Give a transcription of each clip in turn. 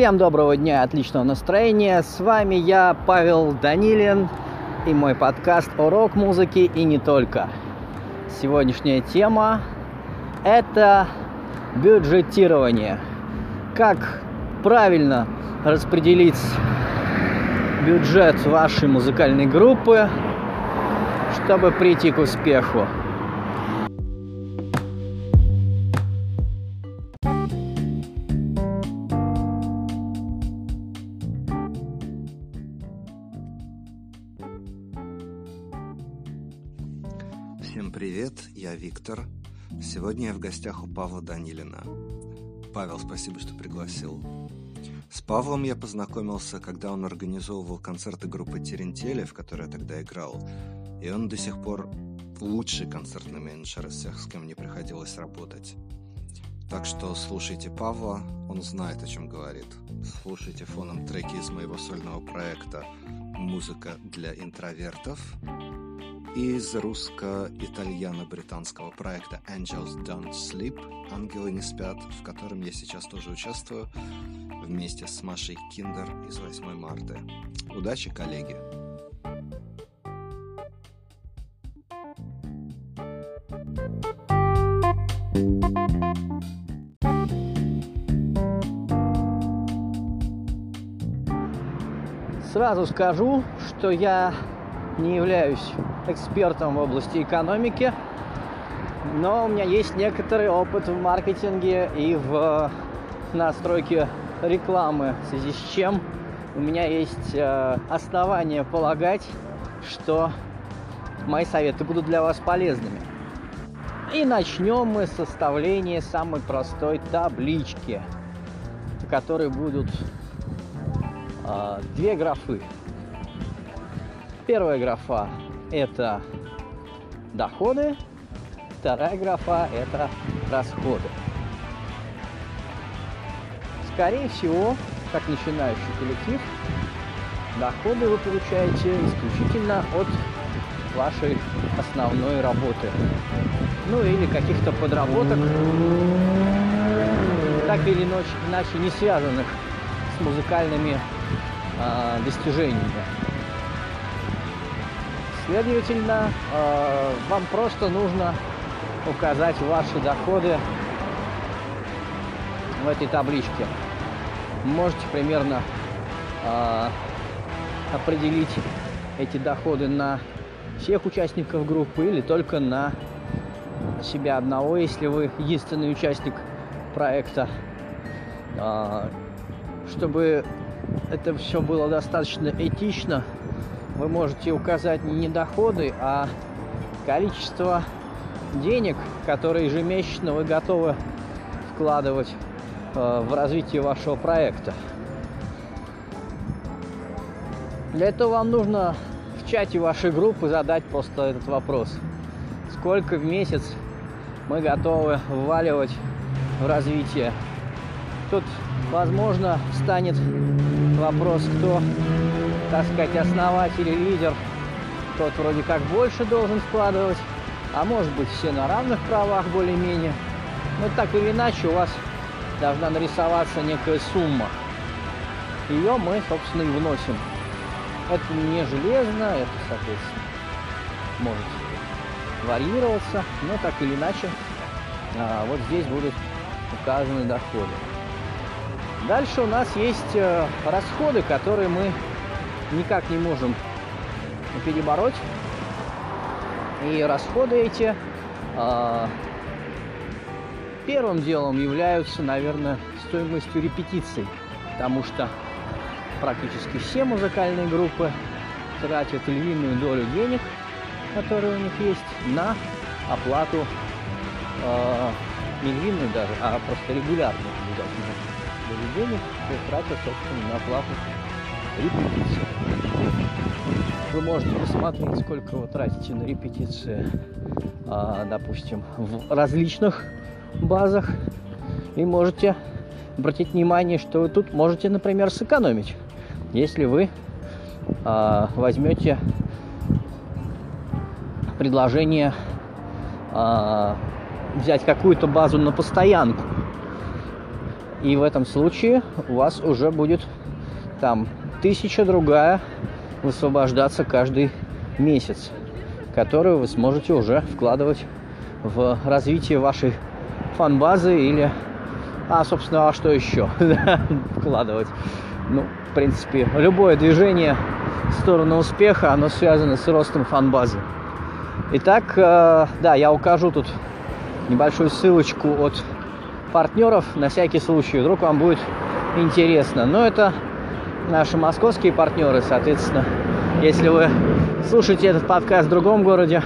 Всем доброго дня, отличного настроения. С вами я, Павел Данилин, и мой подкаст о рок-музыке и не только. Сегодняшняя тема – это бюджетирование. Как правильно распределить бюджет вашей музыкальной группы, чтобы прийти к успеху. Сегодня я в гостях у Павла Данилина. Павел, спасибо, что пригласил. С Павлом я познакомился, когда он организовывал концерты группы Терентели, в которой я тогда играл. И он до сих пор лучший концертный менеджер из всех, с кем мне приходилось работать. Так что слушайте Павла, он знает, о чем говорит. Слушайте фоном треки из моего сольного проекта «Музыка для интровертов», из русско-итальяно-британского проекта Angels Don't Sleep «Ангелы не спят», в котором я сейчас тоже участвую вместе с Машей Киндер из 8 марта. Удачи, коллеги! Сразу скажу, что я не являюсь экспертом в области экономики, но у меня есть некоторый опыт в маркетинге и в настройке рекламы, в связи с чем у меня есть э, основания полагать, что мои советы будут для вас полезными. И начнем мы с составления самой простой таблички, в которой будут э, две графы. Первая графа это доходы, вторая графа это расходы. Скорее всего, как начинающий коллектив, доходы вы получаете исключительно от вашей основной работы. Ну или каких-то подработок, так или иначе не связанных с музыкальными э, достижениями. Следовательно, э, вам просто нужно указать ваши доходы в этой табличке. Можете примерно э, определить эти доходы на всех участников группы или только на себя одного, если вы единственный участник проекта. Э, чтобы это все было достаточно этично, вы можете указать не доходы, а количество денег, которые ежемесячно вы готовы вкладывать э, в развитие вашего проекта. Для этого вам нужно в чате вашей группы задать просто этот вопрос. Сколько в месяц мы готовы вваливать в развитие? Тут, возможно, станет вопрос, кто так сказать, основатель и лидер, тот вроде как больше должен вкладывать, а может быть все на равных правах более-менее. Но так или иначе у вас должна нарисоваться некая сумма. Ее мы, собственно, и вносим. Это не железно, это, соответственно, может варьироваться, но так или иначе а, вот здесь будут указаны доходы. Дальше у нас есть э, расходы, которые мы никак не можем перебороть. И расходы эти э, первым делом являются, наверное, стоимостью репетиций, потому что практически все музыкальные группы тратят львиную долю денег, которые у них есть, на оплату э, не львиную даже, а просто регулярную обязательно долю денег, тратят, собственно, на оплату репетиции. Вы можете посмотреть, сколько вы тратите на репетиции, а, допустим, в различных базах. И можете обратить внимание, что вы тут можете, например, сэкономить, если вы а, возьмете предложение а, взять какую-то базу на постоянку. И в этом случае у вас уже будет там тысяча другая высвобождаться каждый месяц, которую вы сможете уже вкладывать в развитие вашей фан-базы или... А, собственно, а что еще вкладывать? Ну, в принципе, любое движение в сторону успеха, оно связано с ростом фан-базы. Итак, э, да, я укажу тут небольшую ссылочку от партнеров на всякий случай, вдруг вам будет интересно. Но это наши московские партнеры, соответственно, если вы слушаете этот подкаст в другом городе,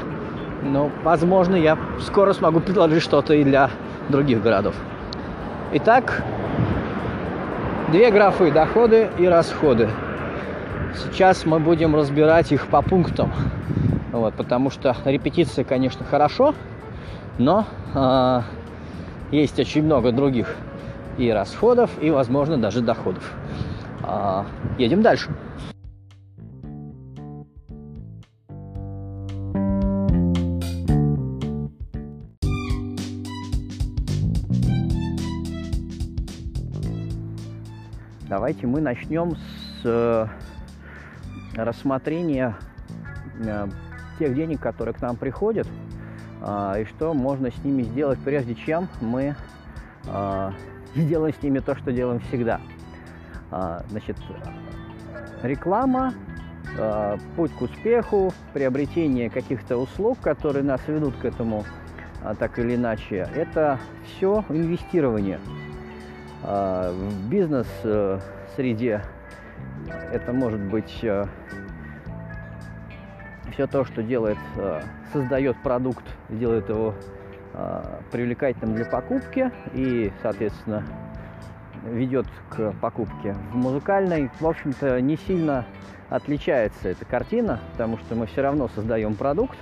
ну, возможно, я скоро смогу предложить что-то и для других городов. Итак, две графы доходы и расходы. Сейчас мы будем разбирать их по пунктам. Вот, потому что репетиция, конечно, хорошо, но э, есть очень много других и расходов, и, возможно, даже доходов. Э, едем дальше. Давайте мы начнем с э, рассмотрения э, тех денег, которые к нам приходят, э, и что можно с ними сделать, прежде чем мы сделаем с ними то, что делаем всегда. Значит, реклама, путь к успеху, приобретение каких-то услуг, которые нас ведут к этому так или иначе, это все инвестирование – а, в бизнес-среде это может быть э, все то, что делает, э, создает продукт, делает его э, привлекательным для покупки и, соответственно, ведет к покупке. В музыкальной, в общем-то, не сильно отличается эта картина, потому что мы все равно создаем продукт,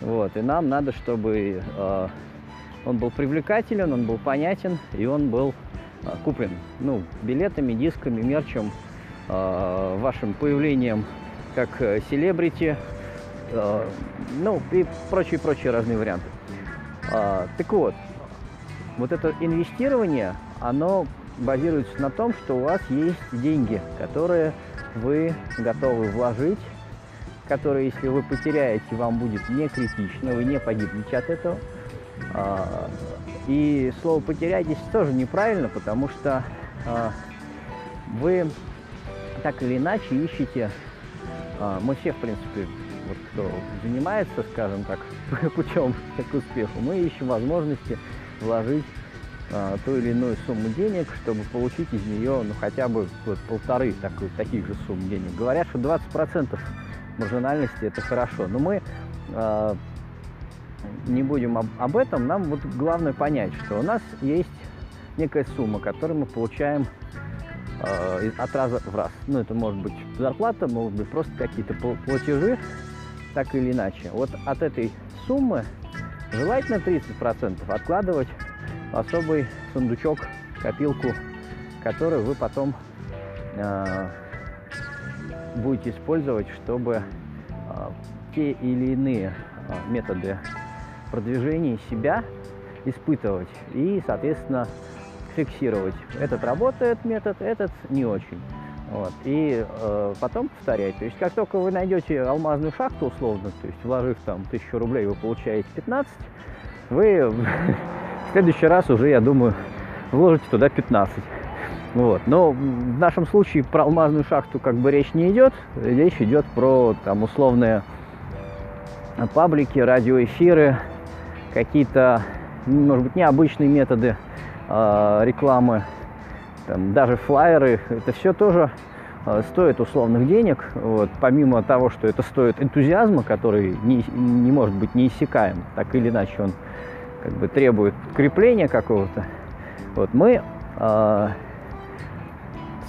вот, и нам надо, чтобы э, он был привлекателен, он был понятен, и он был а, куплен ну, билетами, дисками, мерчем, э, вашим появлением как э, селебрити, э, ну и прочие-прочие разные варианты. Э, так вот, вот это инвестирование, оно базируется на том, что у вас есть деньги, которые вы готовы вложить, которые, если вы потеряете, вам будет не критично, вы не погибнете от этого. И слово «потерять» здесь тоже неправильно, потому что э, вы так или иначе ищете, э, мы все, в принципе, вот кто занимается, скажем так, путем к успеху, мы ищем возможности вложить э, ту или иную сумму денег, чтобы получить из нее ну, хотя бы вот, полторы такой, таких же сумм денег. Говорят, что 20% маржинальности это хорошо, но мы э, не будем об, об этом, нам вот главное понять, что у нас есть некая сумма, которую мы получаем э, от раза в раз. Ну, это может быть зарплата, могут быть просто какие-то платежи, так или иначе. Вот от этой суммы желательно 30% откладывать особый сундучок, копилку, который вы потом э, будете использовать, чтобы э, те или иные э, методы продвижении себя испытывать и, соответственно, фиксировать. Этот работает метод, этот не очень. Вот. И э, потом повторять. То есть как только вы найдете алмазную шахту условно, то есть вложив там тысячу рублей, вы получаете 15, вы в следующий раз уже, я думаю, вложите туда 15. Вот. Но в нашем случае про алмазную шахту как бы речь не идет. Речь идет про там условные паблики, радиоэфиры, какие-то, может быть, необычные методы э, рекламы, там, даже флайеры, это все тоже э, стоит условных денег. Вот, помимо того, что это стоит энтузиазма, который не, не может быть неиссякаем, так или иначе он как бы требует крепления какого-то. Вот мы э,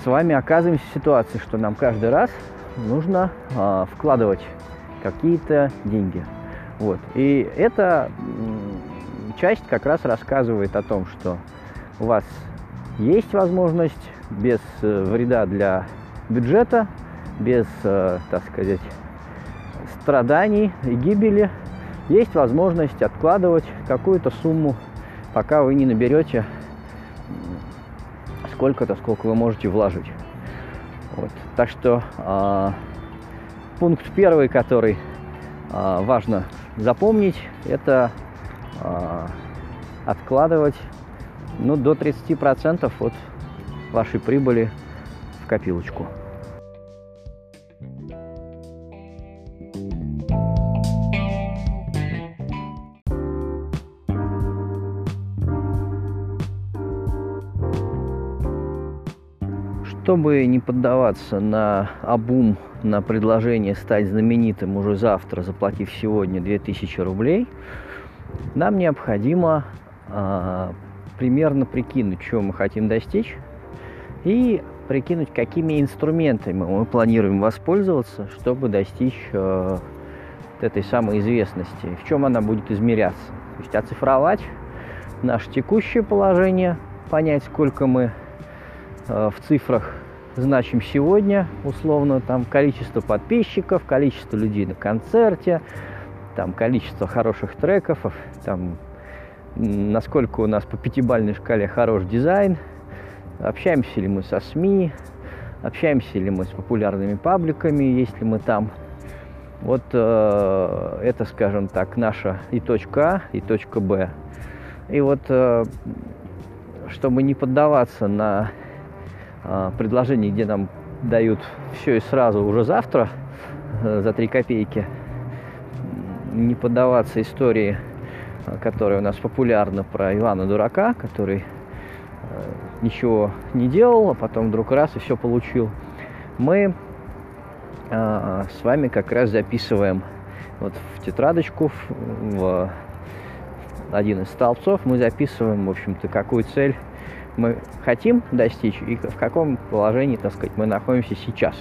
с вами оказываемся в ситуации, что нам каждый раз нужно э, вкладывать какие-то деньги. Вот. И эта часть как раз рассказывает о том, что у вас есть возможность без э, вреда для бюджета, без, э, так сказать, страданий и гибели, есть возможность откладывать какую-то сумму, пока вы не наберете сколько-то, сколько вы можете вложить. Вот. Так что э, пункт первый, который э, важно запомнить, это э, откладывать ну, до 30% от вашей прибыли в копилочку. Чтобы не поддаваться на обум, на предложение стать знаменитым уже завтра, заплатив сегодня 2000 рублей, нам необходимо а, примерно прикинуть, чего мы хотим достичь, и прикинуть, какими инструментами мы планируем воспользоваться, чтобы достичь э, этой самой известности, в чем она будет измеряться. То есть оцифровать наше текущее положение, понять, сколько мы Э, в цифрах значим сегодня, условно, там количество подписчиков, количество людей на концерте, там количество хороших треков, там насколько у нас по пятибалльной шкале хорош дизайн, общаемся ли мы со СМИ, общаемся ли мы с популярными пабликами, если мы там. Вот э, это, скажем так, наша и точка А, и точка Б. И вот, э, чтобы не поддаваться на предложений, где нам дают все и сразу уже завтра э, за 3 копейки, не поддаваться истории, а, которая у нас популярна про Ивана Дурака, который э, ничего не делал, а потом вдруг раз и все получил. Мы а, с вами как раз записываем вот в тетрадочку, в один из столбцов мы записываем, в общем-то, какую цель мы хотим достичь и в каком положении, так сказать, мы находимся сейчас.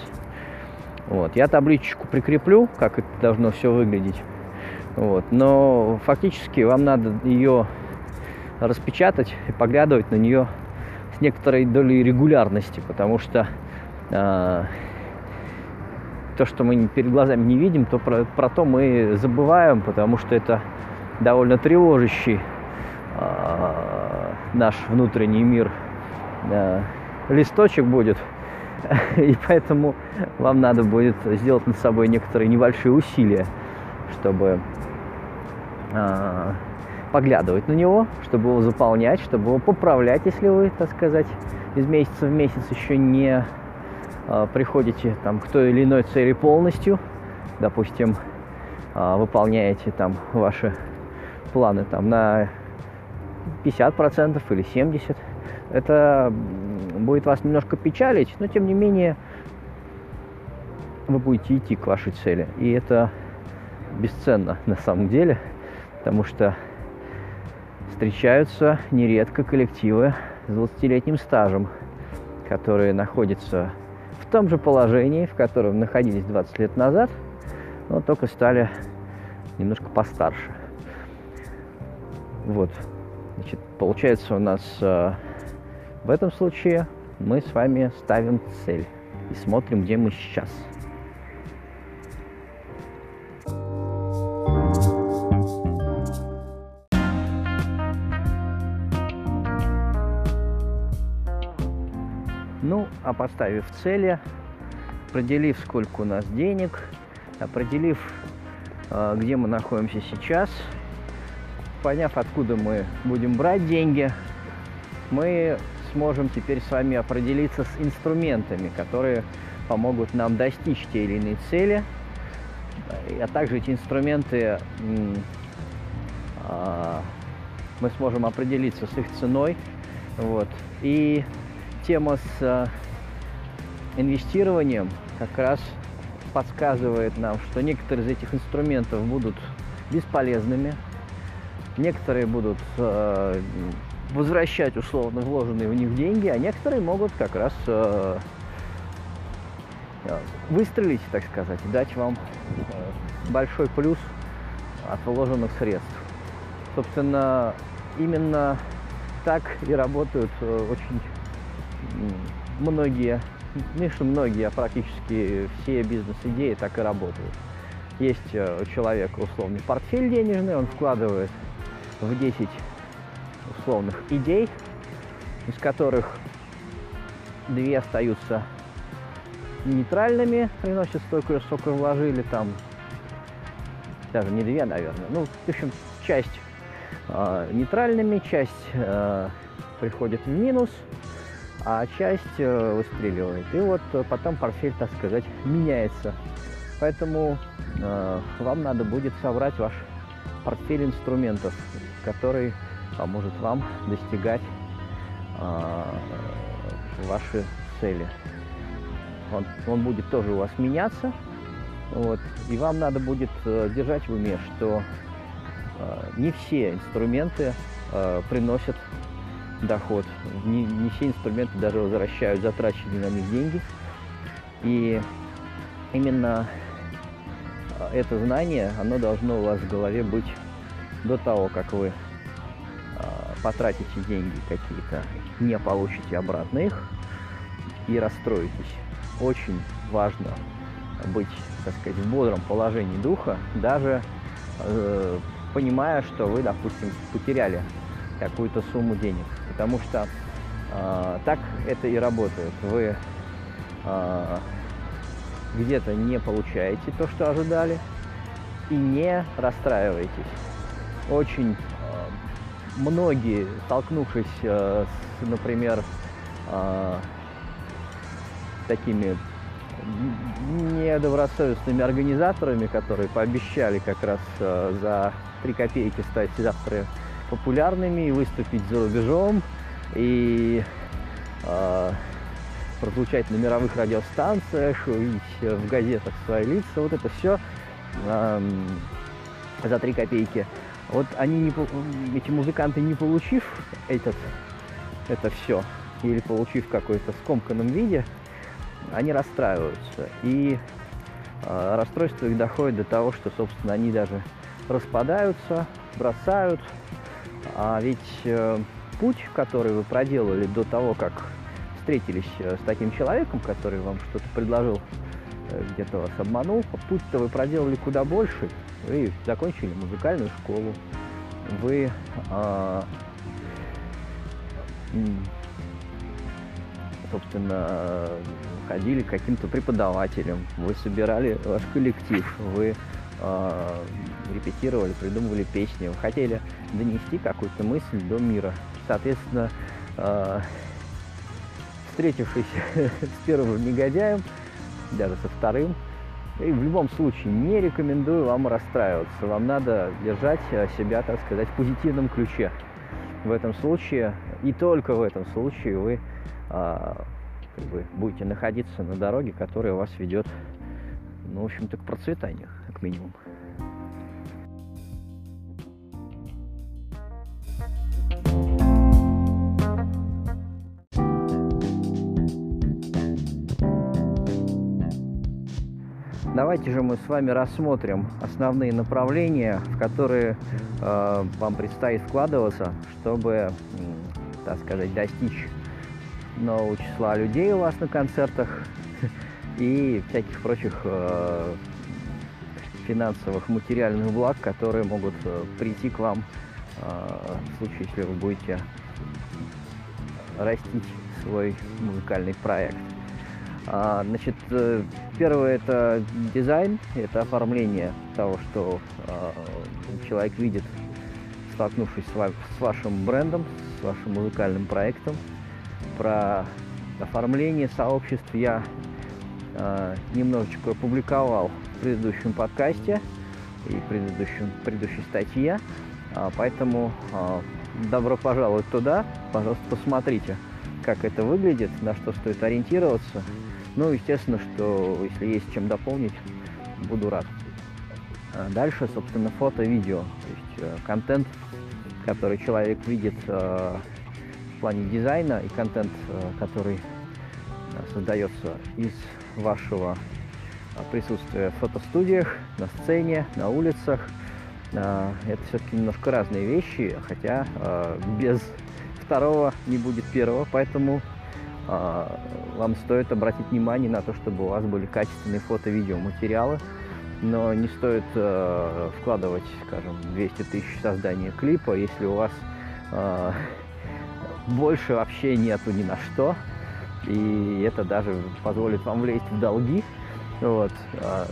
Вот. Я табличку прикреплю, как это должно все выглядеть. Вот. Но фактически вам надо ее распечатать и поглядывать на нее с некоторой долей регулярности, потому что э, то, что мы перед глазами не видим, то про, про то мы забываем, потому что это довольно тревожащий э, наш внутренний мир э, листочек будет. И поэтому вам надо будет сделать над собой некоторые небольшие усилия, чтобы э, поглядывать на него, чтобы его заполнять, чтобы его поправлять, если вы, так сказать, из месяца в месяц еще не э, приходите там, к той или иной цели полностью. Допустим, э, выполняете там ваши планы там на 50% или 70%. Это будет вас немножко печалить, но тем не менее вы будете идти к вашей цели. И это бесценно на самом деле, потому что встречаются нередко коллективы с 20-летним стажем, которые находятся в том же положении, в котором находились 20 лет назад, но только стали немножко постарше. Вот. Значит, получается у нас э, в этом случае мы с вами ставим цель и смотрим, где мы сейчас. Ну, а поставив цели, определив, сколько у нас денег, определив, э, где мы находимся сейчас – поняв, откуда мы будем брать деньги, мы сможем теперь с вами определиться с инструментами, которые помогут нам достичь те или иные цели, а также эти инструменты а, мы сможем определиться с их ценой. Вот. И тема с а, инвестированием как раз подсказывает нам, что некоторые из этих инструментов будут бесполезными, Некоторые будут э, возвращать условно вложенные в них деньги, а некоторые могут как раз э, выстрелить, так сказать, и дать вам э, большой плюс от вложенных средств. Собственно, именно так и работают э, очень многие, не что многие, а практически все бизнес-идеи так и работают. Есть э, у человека условный портфель денежный, он вкладывает в 10 условных идей, из которых две остаются нейтральными, приносят столько, сколько вложили там, даже не две, наверное, ну, в общем, часть э, нейтральными, часть э, приходит в минус, а часть э, выстреливает. И вот э, потом портфель, так сказать, меняется. Поэтому э, вам надо будет собрать ваш портфель инструментов, который поможет вам достигать э, ваши цели. Он, он будет тоже у вас меняться, вот, и вам надо будет э, держать в уме, что э, не все инструменты э, приносят доход, не, не все инструменты даже возвращают затраченные на них деньги. И именно это знание, оно должно у вас в голове быть до того, как вы потратите деньги какие-то, не получите обратно их и расстроитесь. Очень важно быть, так сказать, в бодром положении духа, даже э, понимая, что вы, допустим, потеряли какую-то сумму денег. Потому что э, так это и работает. Вы э, где-то не получаете то, что ожидали, и не расстраиваетесь. Очень многие, столкнувшись э, с, например, э, такими недобросовестными организаторами, которые пообещали как раз э, за 3 копейки стать завтра популярными и выступить за рубежом, и э, прозвучать на мировых радиостанциях, увидеть в газетах свои лица, вот это все э, за 3 копейки – вот они, не, эти музыканты, не получив этот, это все, или получив в какой-то скомканном виде, они расстраиваются. И э, расстройство их доходит до того, что, собственно, они даже распадаются, бросают. А ведь э, путь, который вы проделали до того, как встретились э, с таким человеком, который вам что-то предложил, э, где-то вас обманул, путь-то вы проделали куда больше, вы закончили музыкальную школу, вы а, собственно, ходили к каким-то преподавателям, вы собирали ваш коллектив, вы э, репетировали, придумывали песни, вы хотели донести какую-то мысль до мира. Соответственно, э, встретившись с первым негодяем, даже со вторым, и в любом случае не рекомендую вам расстраиваться. Вам надо держать э, себя, так сказать, в позитивном ключе. В этом случае, и только в этом случае вы а, как бы, будете находиться на дороге, которая вас ведет, ну, в общем-то, к процветанию, как минимум. Давайте же мы с вами рассмотрим основные направления, в которые э, вам предстоит вкладываться, чтобы, так сказать, достичь нового числа людей у вас на концертах и всяких прочих э, финансовых, материальных благ, которые могут э, прийти к вам э, в случае, если вы будете растить свой музыкальный проект. А, значит, э, первое это дизайн, это оформление того, что а, человек видит, столкнувшись с вашим брендом, с вашим музыкальным проектом. Про оформление сообществ я а, немножечко опубликовал в предыдущем подкасте и предыдущем, предыдущей статье. Поэтому добро пожаловать туда. Пожалуйста, посмотрите, как это выглядит, на что стоит ориентироваться. Ну, естественно, что если есть чем дополнить, буду рад. А дальше, собственно, фото-видео. То есть э, контент, который человек видит э, в плане дизайна и контент, э, который создается из вашего присутствия в фотостудиях, на сцене, на улицах. Это все-таки немножко разные вещи, хотя без второго не будет первого, поэтому вам стоит обратить внимание на то, чтобы у вас были качественные фото-видео материалы, но не стоит э, вкладывать, скажем, 200 тысяч создания клипа, если у вас э, больше вообще нету ни на что, и это даже позволит вам влезть в долги. Вот. А,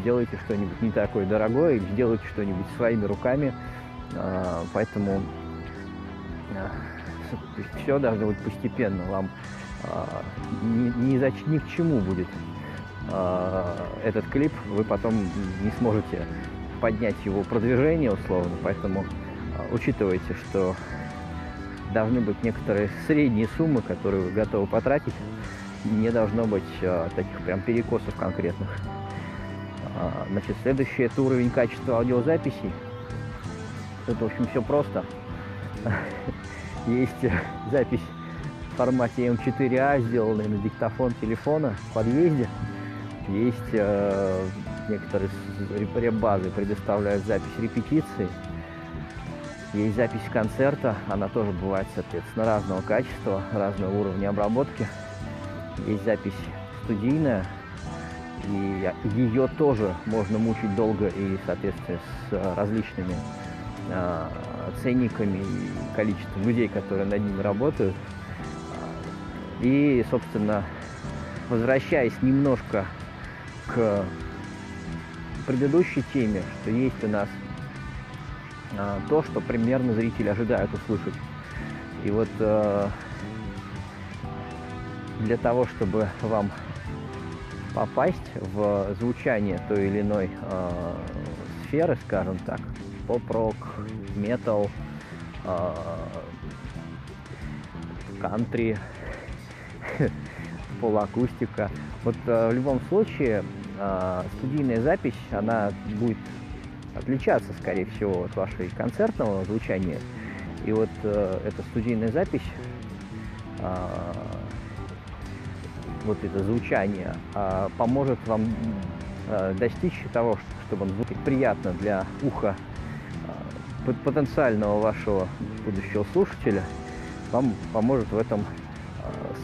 сделайте что-нибудь не такое дорогое, или сделайте что-нибудь своими руками. А, поэтому все должно быть постепенно. Вам ни, ни, за, ни к чему будет этот клип, вы потом не сможете поднять его продвижение условно, поэтому учитывайте, что должны быть некоторые средние суммы, которые вы готовы потратить. Не должно быть а, таких прям перекосов конкретных. А, значит, следующий это уровень качества аудиозаписей. Тут, в общем, все просто. Есть запись формате M4A, сделанная на диктофон телефона в подъезде. Есть э, некоторые реп-базы предоставляют запись репетиции. Есть запись концерта, она тоже бывает, соответственно, разного качества, разного уровня обработки. Есть запись студийная, и ее тоже можно мучить долго и, соответственно, с различными э, ценниками и количеством людей, которые над ними работают. И, собственно, возвращаясь немножко к предыдущей теме, что есть у нас а, то, что примерно зрители ожидают услышать. И вот э, для того, чтобы вам попасть в звучание той или иной э, сферы, скажем так, поп-рок, метал, кантри, полуакустика. Вот э, в любом случае э, студийная запись, она будет отличаться, скорее всего, от вашей концертного звучания. И вот э, эта студийная запись, вот это звучание, поможет вам достичь того, чтобы он звучал приятно для уха потенциального вашего будущего слушателя, вам поможет в этом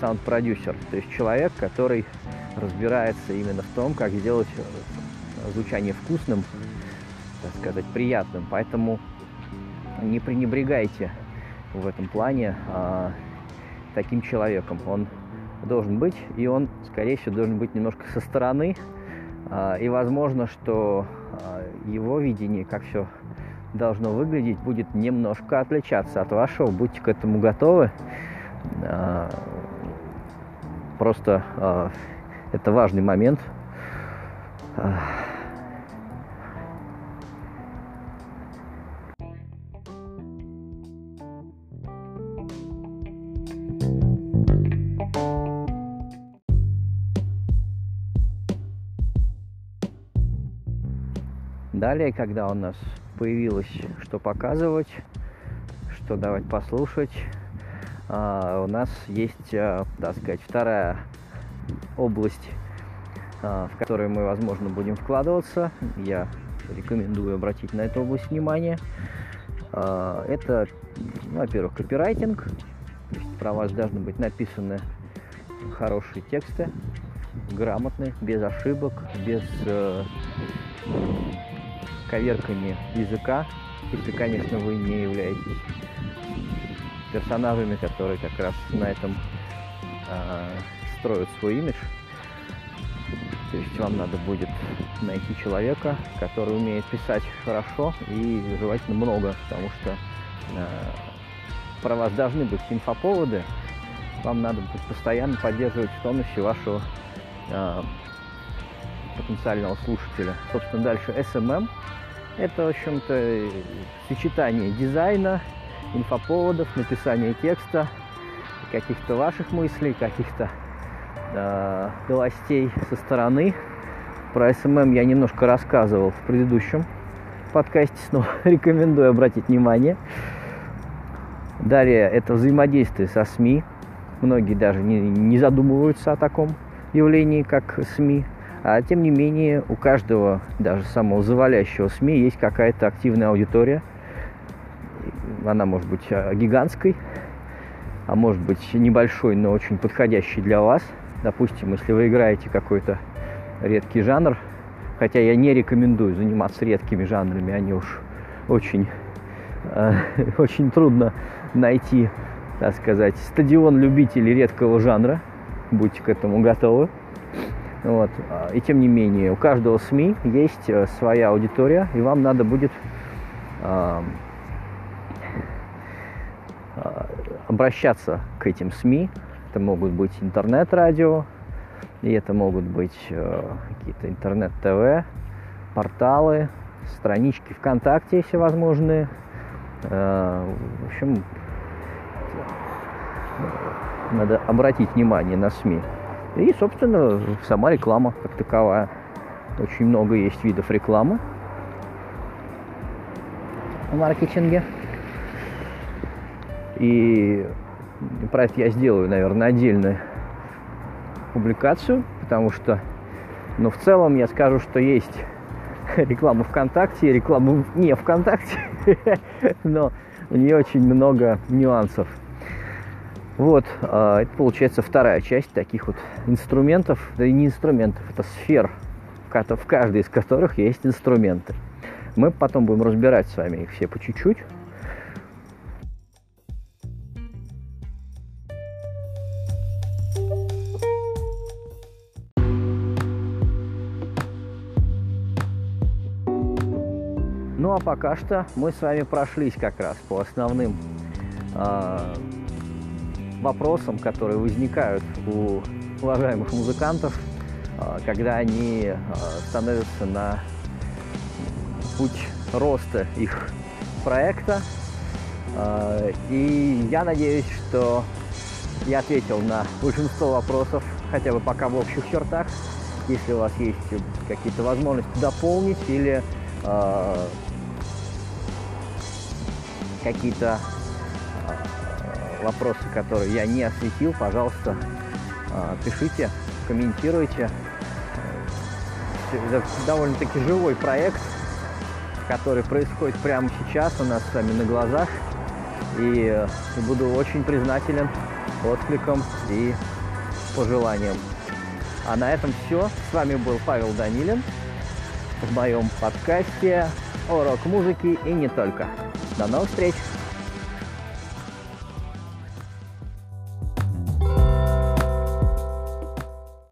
саунд-продюсер, то есть человек, который разбирается именно в том, как сделать э, звучание вкусным, так сказать, приятным. Поэтому не пренебрегайте в этом плане а, таким человеком. Он должен быть, и он, скорее всего, должен быть немножко со стороны. А, и возможно, что а, его видение, как все должно выглядеть, будет немножко отличаться от вашего. Будьте к этому готовы. А, просто а, это важный момент. А, Далее, когда у нас появилось что показывать, что давать послушать, у нас есть, а, так сказать, вторая область, а, в которой мы, возможно, будем вкладываться. Я рекомендую обратить на эту область внимание. Это, во-первых, копирайтинг. Про вас должны быть написаны хорошие тексты, грамотные, без ошибок, без э, коверками языка, если, конечно, вы не являетесь персонажами, которые как раз на этом э, строят свой имидж. То есть вам надо будет найти человека, который умеет писать хорошо и желательно много, потому что э, про вас должны быть инфоповоды. Вам надо будет постоянно поддерживать в тонусе вашего э, потенциального слушателя. Собственно, дальше SMM это, в общем-то, сочетание дизайна, инфоповодов, написания текста, каких-то ваших мыслей, каких-то э, новостей со стороны. Про SMM я немножко рассказывал в предыдущем подкасте, снова рекомендую обратить внимание. Далее это взаимодействие со СМИ. Многие даже не, не задумываются о таком явлении, как СМИ. А тем не менее, у каждого, даже самого завалящего СМИ, есть какая-то активная аудитория. Она может быть а, гигантской, а может быть небольшой, но очень подходящей для вас. Допустим, если вы играете какой-то редкий жанр, хотя я не рекомендую заниматься редкими жанрами, они уж очень, э, очень трудно найти, так сказать, стадион любителей редкого жанра. будьте к этому готовы. Вот. И тем не менее, у каждого СМИ есть э, своя аудитория, и вам надо будет э, обращаться к этим СМИ. Это могут быть интернет-радио, и это могут быть э, какие-то интернет-ТВ, порталы, странички ВКонтакте всевозможные. Э, в общем, надо обратить внимание на СМИ. И, собственно, сама реклама как таковая. Очень много есть видов рекламы в маркетинге. И про это я сделаю, наверное, отдельную публикацию, потому что, ну, в целом я скажу, что есть реклама ВКонтакте реклама не ВКонтакте, но у нее очень много нюансов. Вот, а, это получается вторая часть таких вот инструментов, да и не инструментов, это сфер, в каждой из которых есть инструменты. Мы потом будем разбирать с вами их все по чуть-чуть. Пока что мы с вами прошлись как раз по основным э, вопросам, которые возникают у уважаемых музыкантов, э, когда они э, становятся на путь роста их проекта. Э, и я надеюсь, что я ответил на большинство вопросов, хотя бы пока в общих чертах. Если у вас есть какие-то возможности дополнить или какие-то а, вопросы, которые я не осветил, пожалуйста, а, пишите, комментируйте. Это довольно-таки живой проект, который происходит прямо сейчас у нас с вами на глазах. И э, буду очень признателен откликам и пожеланиям. А на этом все. С вами был Павел Данилин в моем подкасте о рок-музыке и не только. До новых встреч!